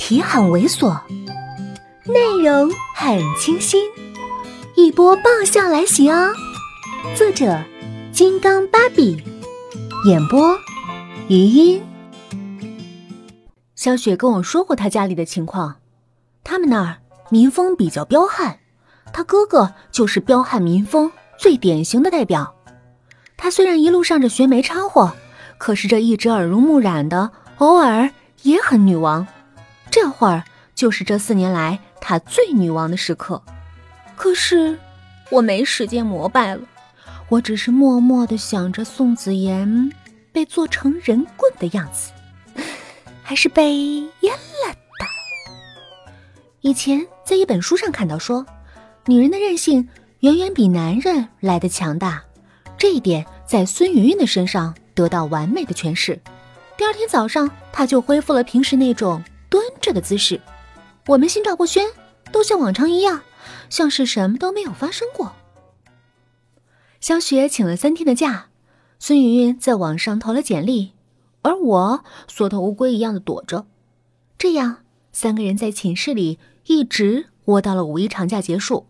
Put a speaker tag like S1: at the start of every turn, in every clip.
S1: 题很猥琐，内容很清新，一波爆笑来袭哦！作者：金刚芭比，演播：余音。小雪跟我说过她家里的情况，他们那儿民风比较彪悍，她哥哥就是彪悍民风最典型的代表。他虽然一路上着学没掺和，可是这一直耳濡目染的，偶尔也很女王。这会儿就是这四年来他最女王的时刻，可是我没时间膜拜了，我只是默默的想着宋子妍被做成人棍的样子，还是被阉了的。以前在一本书上看到说，女人的韧性远远比男人来的强大，这一点在孙云云的身上得到完美的诠释。第二天早上，她就恢复了平时那种。蹲着的姿势，我们心照不宣，都像往常一样，像是什么都没有发生过。小雪请了三天的假，孙云云在网上投了简历，而我缩头乌龟一样的躲着。这样，三个人在寝室里一直窝到了五一长假结束。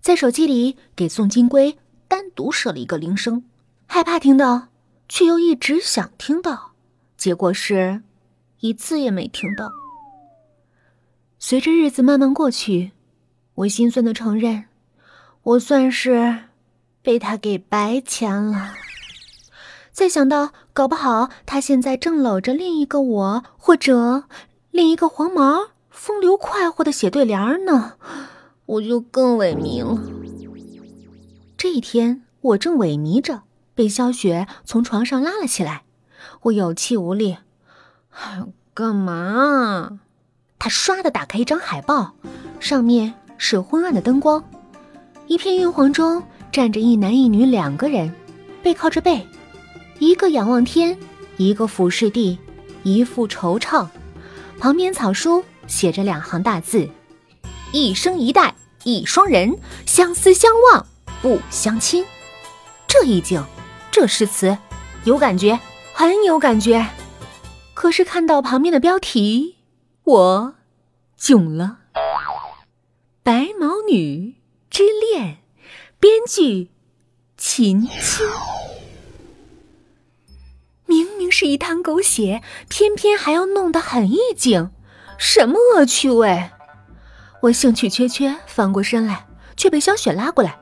S1: 在手机里给宋金龟单独设了一个铃声，害怕听到，却又一直想听到，结果是。一次也没听到。随着日子慢慢过去，我心酸的承认，我算是被他给白牵了。再想到搞不好他现在正搂着另一个我，或者另一个黄毛，风流快活的写对联呢，我就更萎靡了。这一天，我正萎靡着，被萧雪从床上拉了起来，我有气无力。干嘛？他唰的打开一张海报，上面是昏暗的灯光，一片晕黄中站着一男一女两个人，背靠着背，一个仰望天，一个俯视地，一副惆怅。旁边草书写着两行大字：“一生一代一双人，相思相望不相亲。”这一景，这诗词，有感觉，很有感觉。可是看到旁边的标题，我囧了。《白毛女之恋》，编剧秦青。明明是一滩狗血，偏偏还要弄得很意境，什么恶趣味？我兴趣缺缺，翻过身来，却被萧雪拉过来。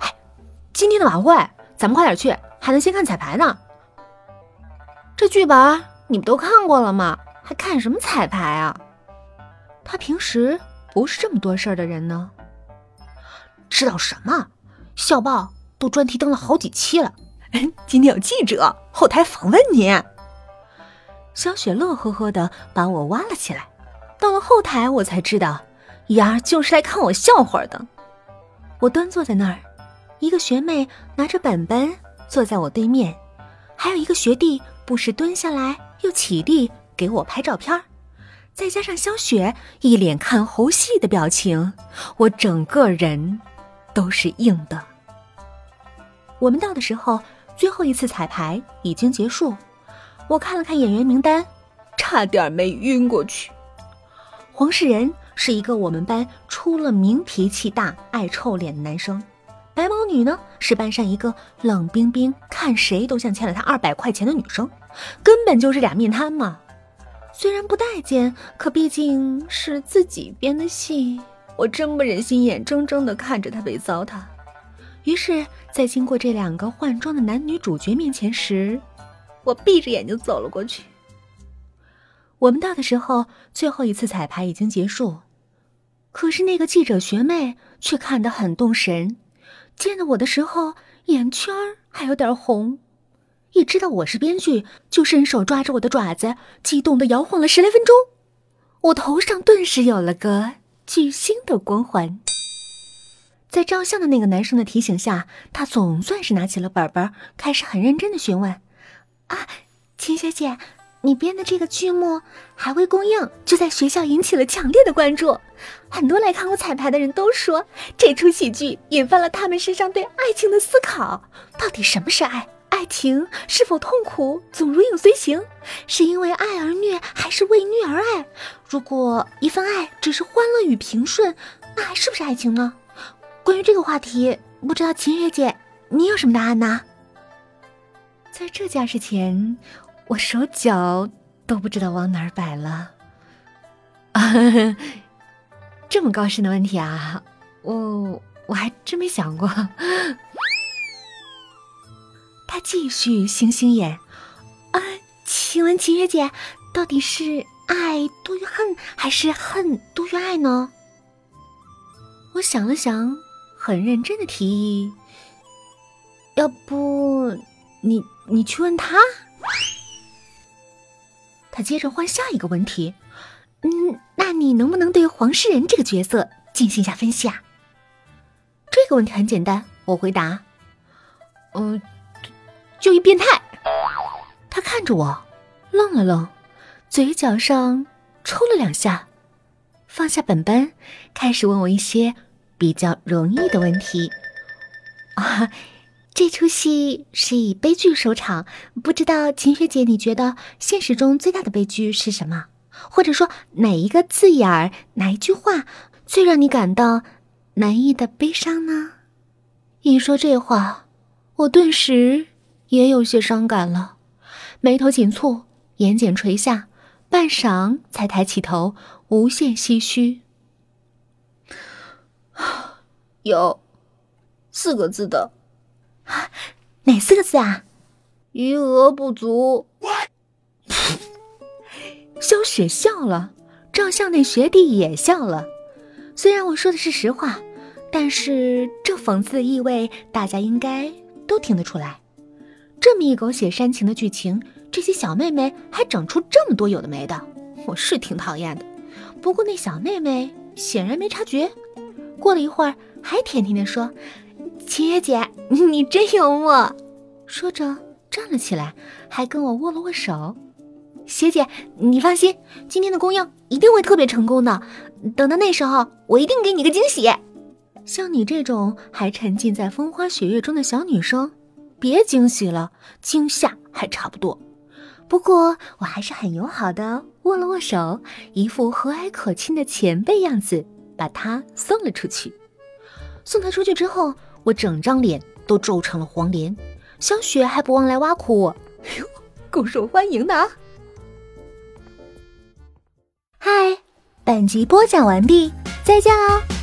S1: 哎，今天的晚会，咱们快点去，还能先看彩排呢。这剧本。你们都看过了吗？还看什么彩排啊？他平时不是这么多事儿的人呢。知道什么？校报都专题登了好几期了。今天有记者后台访问你。小雪乐呵呵的把我挖了起来。到了后台，我才知道，丫儿就是来看我笑话的。我端坐在那儿，一个学妹拿着本本坐在我对面，还有一个学弟不时蹲下来。又起立给我拍照片再加上萧雪一脸看猴戏的表情，我整个人都是硬的。我们到的时候，最后一次彩排已经结束。我看了看演员名单，差点没晕过去。黄世仁是一个我们班出了名脾气大、爱臭脸的男生。白毛女呢，是班上一个冷冰冰、看谁都像欠了他二百块钱的女生。根本就是俩面瘫嘛！虽然不待见，可毕竟是自己编的戏，我真不忍心眼睁睁地看着他被糟蹋。于是，在经过这两个换装的男女主角面前时，我闭着眼睛走了过去。我们到的时候，最后一次彩排已经结束，可是那个记者学妹却看得很动神，见到我的时候，眼圈还有点红。一知道我是编剧，就伸手抓着我的爪子，激动的摇晃了十来分钟。我头上顿时有了个巨星的光环。在照相的那个男生的提醒下，他总算是拿起了本本，开始很认真的询问：“啊，秦学姐，你编的这个剧目还未公映，就在学校引起了强烈的关注。很多来看我彩排的人都说，这出喜剧引发了他们身上对爱情的思考。到底什么是爱？”爱情是否痛苦，总如影随形。是因为爱而虐，还是为虐而爱？如果一份爱只是欢乐与平顺，那还是不是爱情呢？关于这个话题，不知道秦月姐你有什么答案呢？在这件事前，我手脚都不知道往哪儿摆了。这么高深的问题啊，我我还真没想过。他继续星星眼，啊，请问秦月姐，到底是爱多于恨，还是恨多于爱呢？我想了想，很认真的提议，要不你你去问他。他接着换下一个问题，嗯，那你能不能对黄世仁这个角色进行一下分析啊？这个问题很简单，我回答，嗯。就一变态，他看着我，愣了愣，嘴角上抽了两下，放下本本，开始问我一些比较容易的问题。啊，这出戏是以悲剧收场，不知道秦学姐，你觉得现实中最大的悲剧是什么？或者说哪一个字眼儿，哪一句话最让你感到难抑的悲伤呢？一说这话，我顿时。也有些伤感了，眉头紧蹙，眼睑垂下，半晌才抬起头，无限唏嘘。有四个字的，哪四个字啊？余额不足。萧 雪笑了，照相那学弟也笑了。虽然我说的是实话，但是这讽刺的意味，大家应该都听得出来。这么一狗血煽情的剧情，这些小妹妹还整出这么多有的没的，我是挺讨厌的。不过那小妹妹显然没察觉，过了一会儿还甜甜的说：“秦月姐，你真幽默。”说着站了起来，还跟我握了握手。学姐，你放心，今天的公映一定会特别成功的。等到那时候，我一定给你个惊喜。像你这种还沉浸在风花雪月中的小女生。别惊喜了，惊吓还差不多。不过我还是很友好的握了握手，一副和蔼可亲的前辈样子，把他送了出去。送他出去之后，我整张脸都皱成了黄连。小雪还不忘来挖苦我：“哟，够受欢迎的啊！”嗨，本集播讲完毕，再见哦。